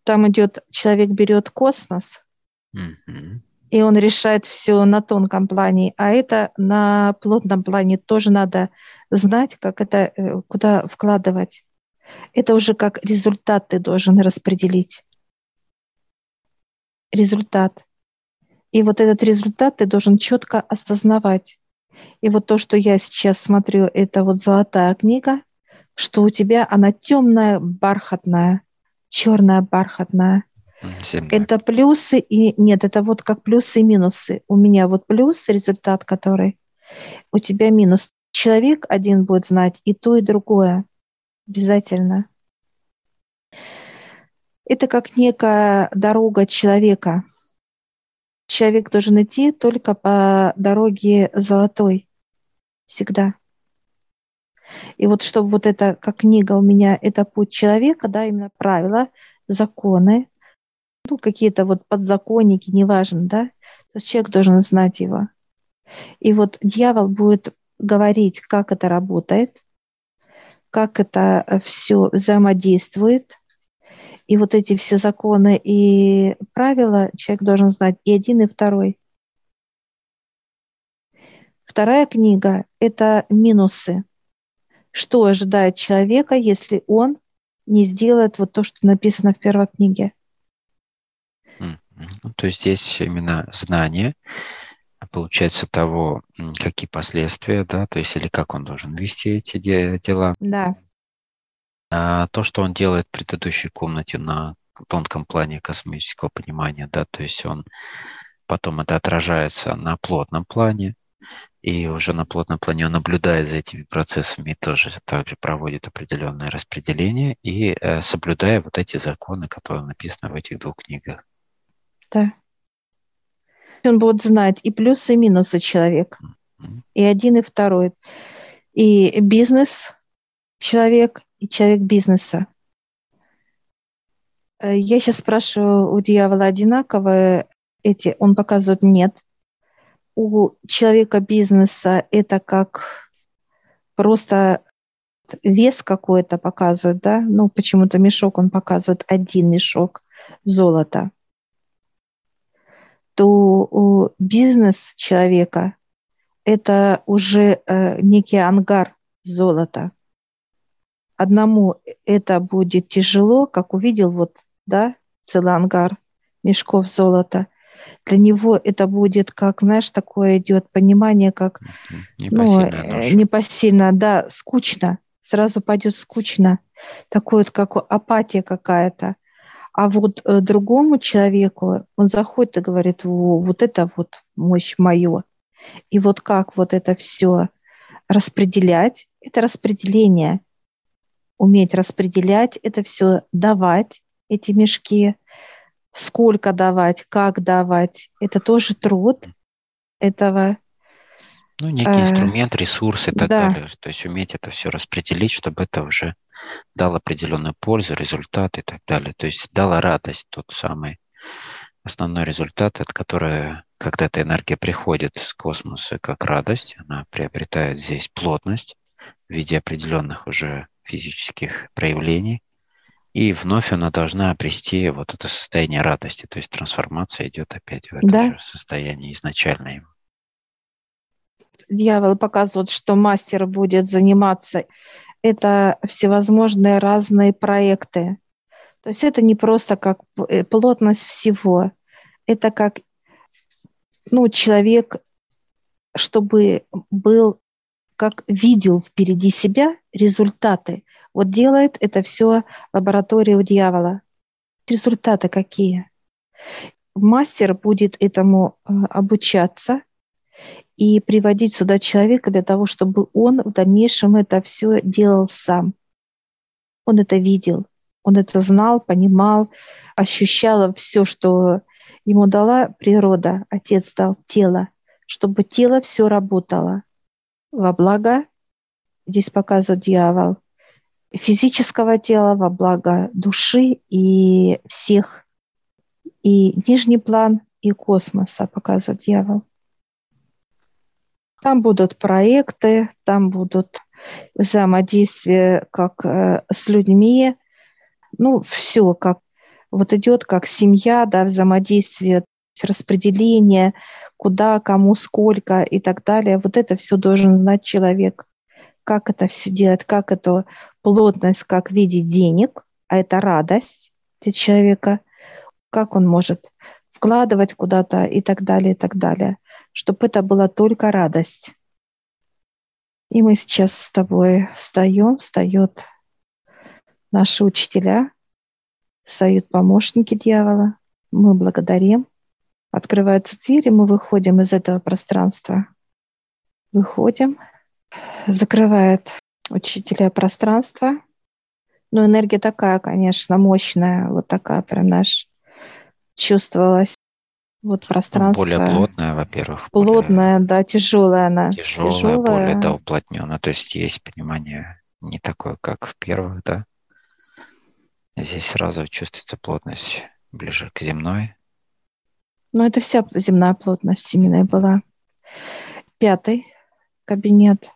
Speaker 1: Там идет, человек берет космос, угу. и он решает все на тонком плане, а это на плотном плане тоже надо знать, как это, э, куда вкладывать. Это уже как результат ты должен распределить результат. И вот этот результат ты должен четко осознавать. И вот то, что я сейчас смотрю, это вот золотая книга, что у тебя она темная, бархатная, черная, бархатная. Земная. Это плюсы и нет, это вот как плюсы и минусы. У меня вот плюс, результат который, у тебя минус. Человек один будет знать и то, и другое. Обязательно. Это как некая дорога человека. Человек должен идти только по дороге золотой. Всегда. И вот чтобы вот это, как книга у меня, это путь человека, да, именно правила, законы, ну, какие-то вот подзаконники, неважно, да, то есть человек должен знать его. И вот дьявол будет говорить, как это работает, как это все взаимодействует – и вот эти все законы и правила человек должен знать и один, и второй. Вторая книга – это минусы. Что ожидает человека, если он не сделает вот то, что написано в первой книге?
Speaker 2: Ну, то есть здесь именно знание, получается, того, какие последствия, да, то есть или как он должен вести эти дела.
Speaker 1: Да.
Speaker 2: А то, что он делает в предыдущей комнате на тонком плане космического понимания, да, то есть он потом это отражается на плотном плане, и уже на плотном плане он наблюдает за этими процессами и тоже также проводит определенное распределение и э, соблюдая вот эти законы, которые написаны в этих двух книгах.
Speaker 1: Да. Он будет знать и плюсы, и минусы человека. Mm-hmm. И один, и второй. И бизнес человек, и человек бизнеса. Э, я сейчас спрашиваю у дьявола одинаковые эти, он показывает нет. У человека бизнеса это как просто вес какой-то показывает, да? Ну, почему-то мешок он показывает один мешок золота. То у бизнес человека это уже э, некий ангар золота одному это будет тяжело, как увидел вот, да, целый ангар мешков золота. Для него это будет, как, знаешь, такое идет понимание, как ну, э, непосильно, да, скучно. Сразу пойдет скучно. Такое вот, как апатия какая-то. А вот э, другому человеку, он заходит и говорит, вот это вот мощь мое. И вот как вот это все распределять, это распределение – уметь распределять это все, давать эти мешки, сколько давать, как давать. Это тоже труд этого.
Speaker 2: Ну, некий э, инструмент, ресурс и так да. далее. То есть уметь это все распределить, чтобы это уже дало определенную пользу, результат и так далее. То есть дало радость, тот самый основной результат, от которого, когда эта энергия приходит с космоса как радость, она приобретает здесь плотность в виде определенных уже физических проявлений, и вновь она должна обрести вот это состояние радости, то есть трансформация идет опять в это да. же состояние изначальное.
Speaker 1: Дьявол показывает, что мастер будет заниматься это всевозможные разные проекты. То есть это не просто как э, плотность всего, это как ну, человек, чтобы был как видел впереди себя результаты. Вот делает это все лаборатория у дьявола. Результаты какие? Мастер будет этому э, обучаться и приводить сюда человека для того, чтобы он в дальнейшем это все делал сам. Он это видел. Он это знал, понимал, ощущал все, что ему дала природа, Отец дал тело, чтобы тело все работало во благо, здесь показывает дьявол, физического тела во благо души и всех, и нижний план, и космоса показывает дьявол. Там будут проекты, там будут взаимодействия как э, с людьми, ну, все как вот идет как семья, да, взаимодействие, распределение, куда, кому, сколько и так далее. Вот это все должен знать человек. Как это все делать, как эту плотность, как видеть денег, а это радость для человека, как он может вкладывать куда-то и так далее, и так далее, чтобы это была только радость. И мы сейчас с тобой встаем, встает наши учителя, встают помощники дьявола. Мы благодарим. Открываются двери, мы выходим из этого пространства. Выходим. Закрывает учителя пространства. Но энергия такая, конечно, мощная. Вот такая прям наш чувствовалась. Вот пространство.
Speaker 2: Более плотная, во-первых.
Speaker 1: Плотная, более... да, тяжелая она.
Speaker 2: Тяжелая, тяжелая, более да, уплотненная. То есть есть понимание не такое, как в первых, да. Здесь сразу чувствуется плотность ближе к земной.
Speaker 1: Ну, это вся земная плотность семейная была. Пятый кабинет.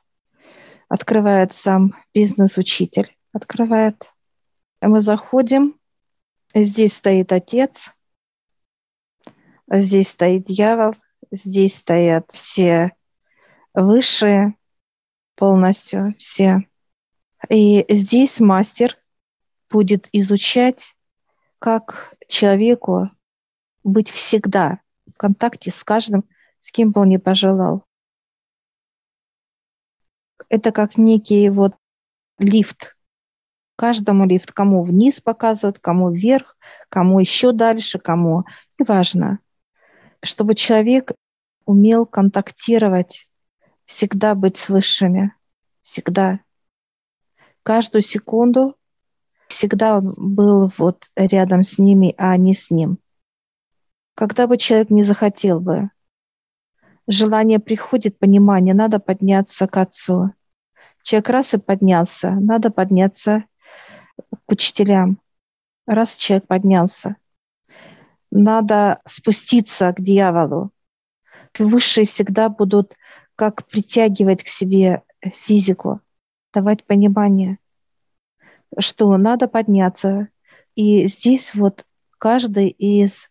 Speaker 1: Открывает сам бизнес-учитель. Открывает. Мы заходим. Здесь стоит отец. Здесь стоит дьявол. Здесь стоят все высшие полностью, все. И здесь мастер будет изучать, как человеку быть всегда в контакте с каждым, с кем бы он ни пожелал. Это как некий вот лифт. Каждому лифт, кому вниз показывают, кому вверх, кому еще дальше, кому, неважно. Чтобы человек умел контактировать, всегда быть с высшими, всегда. Каждую секунду всегда он был вот рядом с ними, а не с ним. Когда бы человек не захотел бы, желание приходит, понимание, надо подняться к Отцу. Человек раз и поднялся, надо подняться к учителям. Раз человек поднялся, надо спуститься к дьяволу. Высшие всегда будут как притягивать к себе физику, давать понимание – что надо подняться. И здесь вот каждый из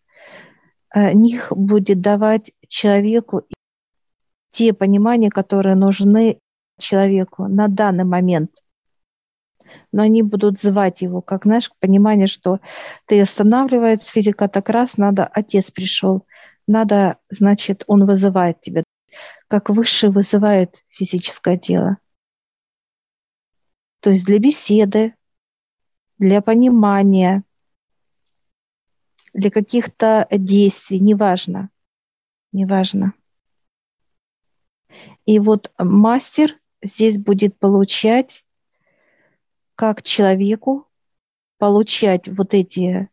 Speaker 1: них будет давать человеку те понимания, которые нужны человеку на данный момент. Но они будут звать его, как, знаешь, понимание, что ты останавливается физика так раз, надо, отец пришел, надо, значит, он вызывает тебя, как выше вызывает физическое тело. То есть для беседы, для понимания, для каких-то действий, неважно, неважно. И вот мастер здесь будет получать как человеку, получать вот эти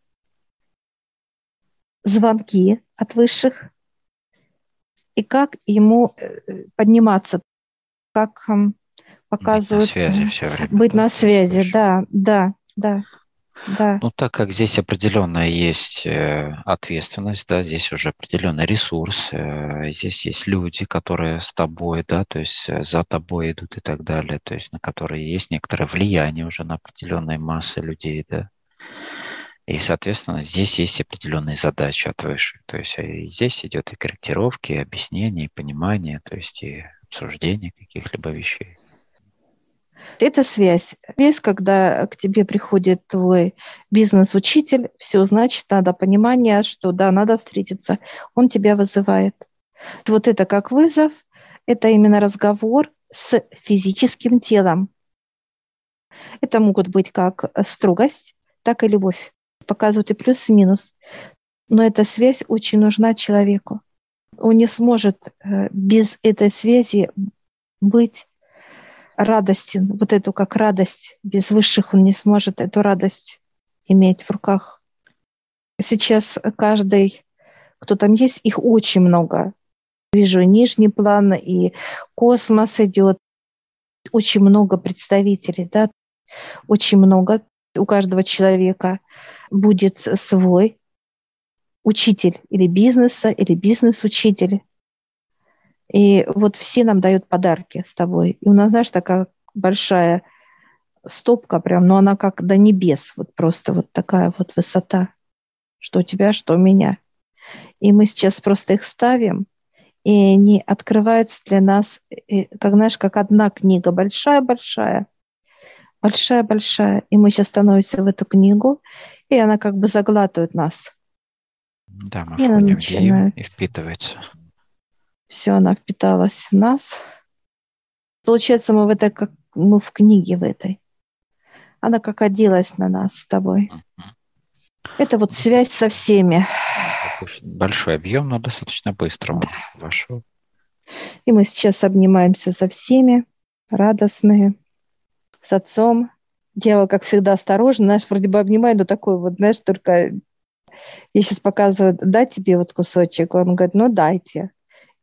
Speaker 1: звонки от высших, и как ему э, подниматься, как показывают... Быть на связи. Быть на связи, да, да да, да.
Speaker 2: Ну, так как здесь определенная есть э, ответственность, да, здесь уже определенный ресурс, э, здесь есть люди, которые с тобой, да, то есть э, за тобой идут и так далее, то есть на которые есть некоторое влияние уже на определенные массы людей, да. И, соответственно, здесь есть определенные задачи от выше. То есть здесь идет и корректировки, и объяснение, и понимание, то есть и обсуждение каких-либо вещей.
Speaker 1: Это связь. Связь, когда к тебе приходит твой бизнес-учитель, все, значит, надо понимание, что да, надо встретиться. Он тебя вызывает. Вот это как вызов, это именно разговор с физическим телом. Это могут быть как строгость, так и любовь. Показывают и плюс, и минус. Но эта связь очень нужна человеку. Он не сможет э, без этой связи быть радостен, вот эту как радость, без высших он не сможет эту радость иметь в руках. Сейчас каждый, кто там есть, их очень много. Вижу нижний план, и космос идет. Очень много представителей, да, очень много. У каждого человека будет свой учитель или бизнеса, или бизнес-учитель. И вот все нам дают подарки с тобой. И у нас, знаешь, такая большая стопка прям, но она как до небес, вот просто вот такая вот высота, что у тебя, что у меня. И мы сейчас просто их ставим, и они открываются для нас, как знаешь, как одна книга, большая-большая, большая-большая, и мы сейчас становимся в эту книгу, и она как бы заглатывает нас.
Speaker 2: Да, мы и входим начинает. и впитывается.
Speaker 1: Все, она впиталась в нас. Получается, мы в этой, как мы в книге в этой. Она как оделась на нас с тобой. Это вот связь со всеми.
Speaker 2: Большой объем, но достаточно быстро да. вошел.
Speaker 1: И мы сейчас обнимаемся со всеми, радостные, с отцом. Дьявол, как всегда, осторожно, знаешь, вроде бы обнимает, но такой вот, знаешь, только я сейчас показываю, дать тебе вот кусочек? Он говорит, ну дайте.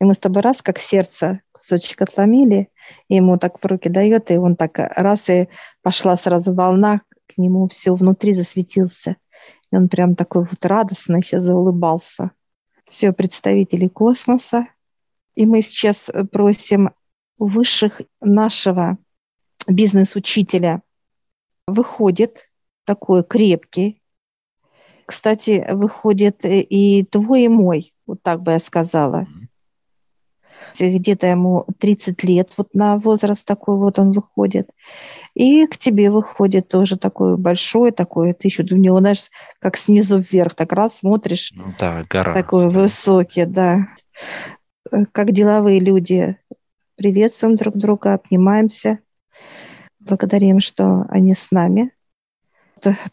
Speaker 1: И мы с тобой раз, как сердце, кусочек отломили, и ему так в руки дает, и он так раз, и пошла сразу волна к нему, все внутри засветился. И он прям такой вот радостный сейчас заулыбался. Все представители космоса. И мы сейчас просим высших нашего бизнес-учителя. Выходит такой крепкий. Кстати, выходит и твой, и мой, вот так бы я сказала. Где-то ему 30 лет, вот на возраст такой вот он выходит. И к тебе выходит тоже такой большой, такой, ты еще у него, знаешь, как снизу вверх, так раз смотришь.
Speaker 2: Ну да, гора.
Speaker 1: Такой да. высокий, да. Как деловые люди. Приветствуем друг друга, обнимаемся. Благодарим, что они с нами.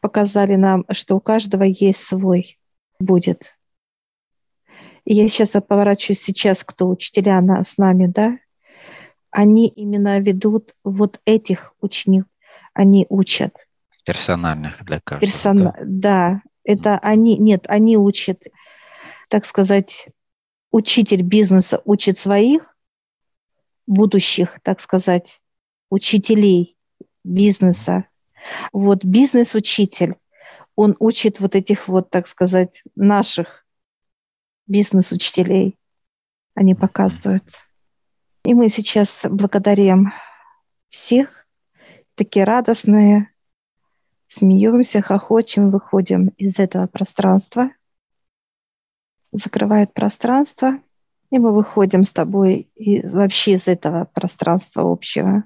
Speaker 1: Показали нам, что у каждого есть свой будет. Я сейчас поворачиваюсь сейчас, кто учителя на, с нами, да, они именно ведут вот этих учеников, они учат.
Speaker 2: Персональных для каждого.
Speaker 1: Персон... Да? да, это mm. они, нет, они учат, так сказать, учитель бизнеса учит своих будущих, так сказать, учителей бизнеса. Вот бизнес-учитель, он учит вот этих вот, так сказать, наших бизнес-учителей. Они показывают. И мы сейчас благодарим всех, такие радостные, смеемся, хохочем, выходим из этого пространства, закрывает пространство, и мы выходим с тобой из, вообще из этого пространства общего.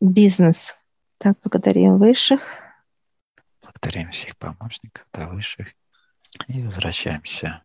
Speaker 1: Бизнес. Так, благодарим высших.
Speaker 2: Благодарим всех помощников, да, высших. И возвращаемся